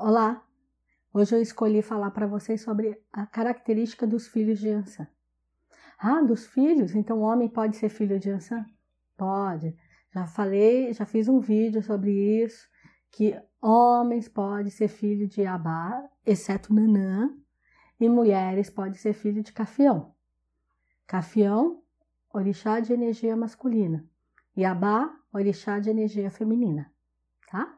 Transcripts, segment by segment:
Olá! Hoje eu escolhi falar para vocês sobre a característica dos filhos de Ansan. Ah, dos filhos? Então o homem pode ser filho de Ansan? Pode. Já falei, já fiz um vídeo sobre isso, que homens podem ser filho de Abá, exceto Nanã, e mulheres podem ser filho de Cafião. Cafião, orixá de energia masculina, e Abá, orixá de energia feminina, tá?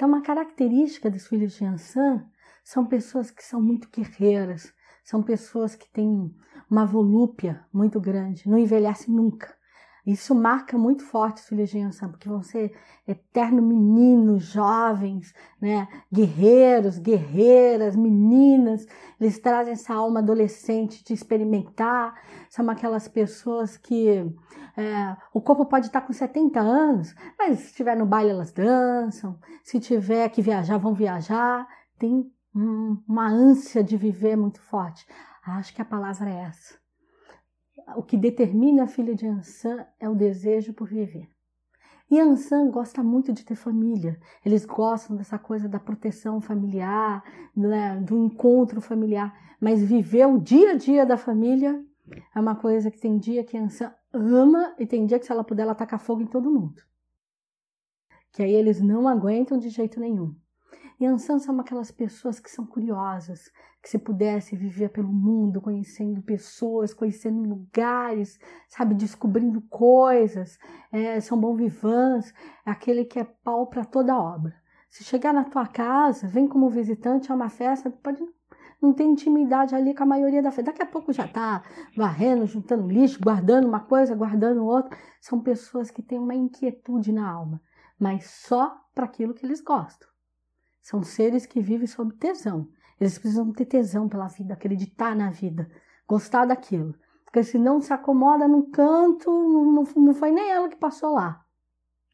Então, uma característica dos filhos de Ansan são pessoas que são muito guerreiras, são pessoas que têm uma volúpia muito grande, não envelhecem nunca. Isso marca muito forte os filhos de Yansan, porque vão ser eternos meninos, jovens, né? guerreiros, guerreiras, meninas. Eles trazem essa alma adolescente de experimentar. São aquelas pessoas que é, o corpo pode estar com 70 anos, mas se estiver no baile elas dançam. Se tiver que viajar, vão viajar. Tem uma ânsia de viver muito forte. Acho que a palavra é essa o que determina a filha de Ansan é o desejo por viver. E Ansan gosta muito de ter família. Eles gostam dessa coisa da proteção familiar, né, do encontro familiar. Mas viver o dia a dia da família é uma coisa que tem dia que Ansan ama e tem dia que se ela puder ela tacar fogo em todo mundo. Que aí eles não aguentam de jeito nenhum. E Ansan são aquelas pessoas que são curiosas, que se pudesse viver pelo mundo, conhecendo pessoas, conhecendo lugares, sabe, descobrindo coisas, é, são bom vivants, é aquele que é pau para toda obra. Se chegar na tua casa, vem como visitante a uma festa, pode não ter intimidade ali com a maioria da festa. Daqui a pouco já está varrendo, juntando lixo, guardando uma coisa, guardando outra. São pessoas que têm uma inquietude na alma, mas só para aquilo que eles gostam. São seres que vivem sob tesão. Eles precisam ter tesão pela vida, acreditar na vida, gostar daquilo. Porque se não se acomoda num canto, não, não foi nem ela que passou lá.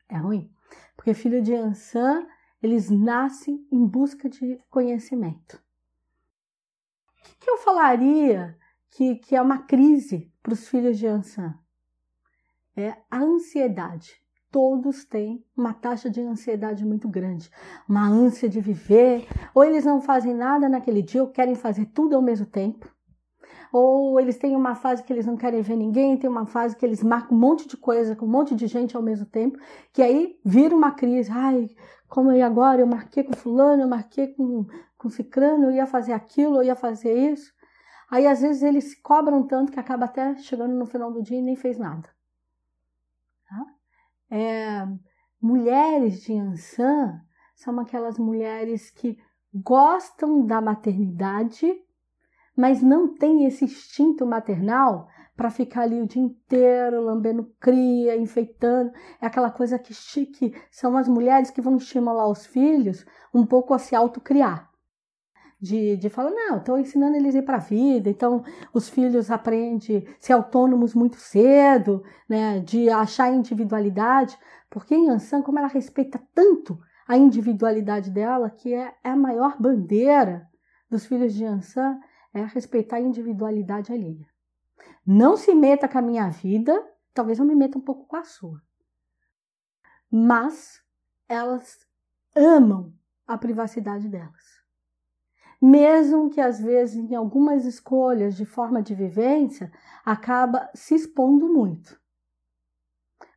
É ruim. Porque filho de Ansan, eles nascem em busca de conhecimento. Que, eu falaria que, que é uma crise para os filhos de Ansan? É a ansiedade todos têm uma taxa de ansiedade muito grande, uma ânsia de viver, ou eles não fazem nada naquele dia, ou querem fazer tudo ao mesmo tempo, ou eles têm uma fase que eles não querem ver ninguém, tem uma fase que eles marcam um monte de coisa com um monte de gente ao mesmo tempo, que aí vira uma crise. Ai, como eu agora? Eu marquei com fulano, eu marquei com, com cicrano, eu ia fazer aquilo, eu ia fazer isso. Aí às vezes eles se cobram tanto que acaba até chegando no final do dia e nem fez nada. Tá? É, mulheres de Ansan são aquelas mulheres que gostam da maternidade, mas não têm esse instinto maternal para ficar ali o dia inteiro lambendo cria, enfeitando. É aquela coisa que chique. São as mulheres que vão estimular os filhos um pouco a se autocriar de, de falar, não, estou ensinando eles a ir para a vida, então os filhos aprendem a ser autônomos muito cedo, né, de achar individualidade, porque em Ansan, como ela respeita tanto a individualidade dela, que é, é a maior bandeira dos filhos de Ansan, é respeitar a individualidade alheia. Não se meta com a minha vida, talvez eu me meta um pouco com a sua. Mas elas amam a privacidade delas mesmo que às vezes em algumas escolhas de forma de vivência acaba se expondo muito.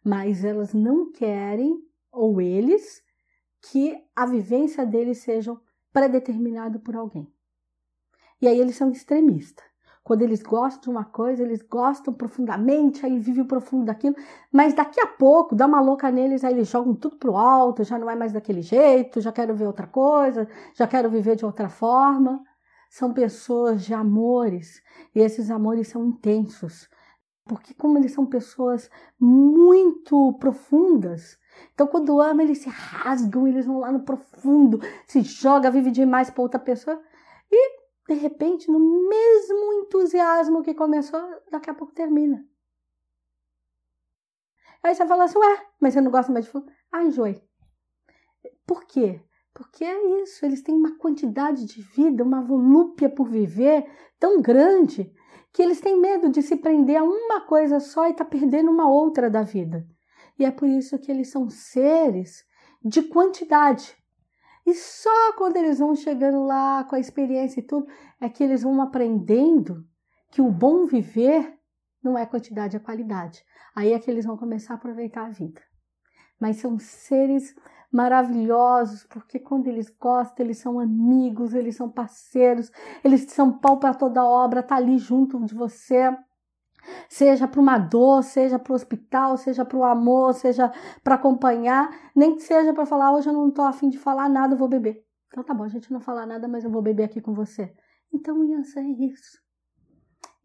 Mas elas não querem, ou eles, que a vivência deles seja predeterminada por alguém. E aí eles são extremistas. Quando eles gostam de uma coisa, eles gostam profundamente, aí vivem profundo daquilo, mas daqui a pouco dá uma louca neles, aí eles jogam tudo pro alto, já não é mais daquele jeito, já quero ver outra coisa, já quero viver de outra forma. São pessoas de amores, e esses amores são intensos, porque como eles são pessoas muito profundas, então quando amam eles se rasgam, eles vão lá no profundo, se joga, vive demais para outra pessoa de repente, no mesmo entusiasmo que começou, daqui a pouco termina. Aí você fala assim, ué, mas você não gosta mais de fulano? Ah, enjoei. Por quê? Porque é isso, eles têm uma quantidade de vida, uma volúpia por viver tão grande que eles têm medo de se prender a uma coisa só e tá perdendo uma outra da vida. E é por isso que eles são seres de quantidade. E só quando eles vão chegando lá com a experiência e tudo, é que eles vão aprendendo que o bom viver não é quantidade, é qualidade. Aí é que eles vão começar a aproveitar a vida. Mas são seres maravilhosos, porque quando eles gostam, eles são amigos, eles são parceiros, eles são pau para toda obra, tá ali junto de você. Seja para uma dor, seja para o hospital, seja para o amor, seja para acompanhar, nem que seja para falar, hoje eu não estou afim de falar nada, eu vou beber. Então tá bom, a gente não fala nada, mas eu vou beber aqui com você. Então Yansan é isso.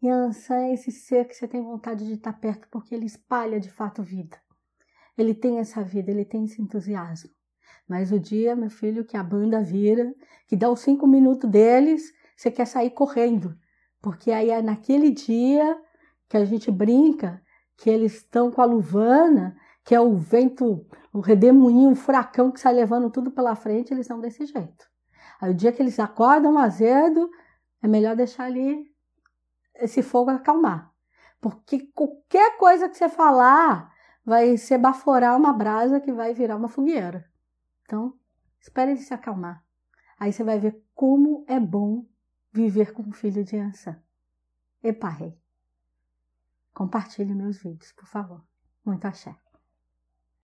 Yansan é esse ser que você tem vontade de estar perto, porque ele espalha de fato vida. Ele tem essa vida, ele tem esse entusiasmo. Mas o dia, meu filho, que a banda vira, que dá os cinco minutos deles, você quer sair correndo. Porque aí naquele dia que a gente brinca que eles estão com a luvana, que é o vento, o redemoinho, o furacão que sai levando tudo pela frente, eles são desse jeito. Aí o dia que eles acordam azedo, é melhor deixar ali esse fogo acalmar. Porque qualquer coisa que você falar vai ser baforar uma brasa que vai virar uma fogueira. Então, espere ele se acalmar. Aí você vai ver como é bom viver com um filho de Ansan. Epa, rei. Compartilhe meus vídeos, por favor. Muito axé.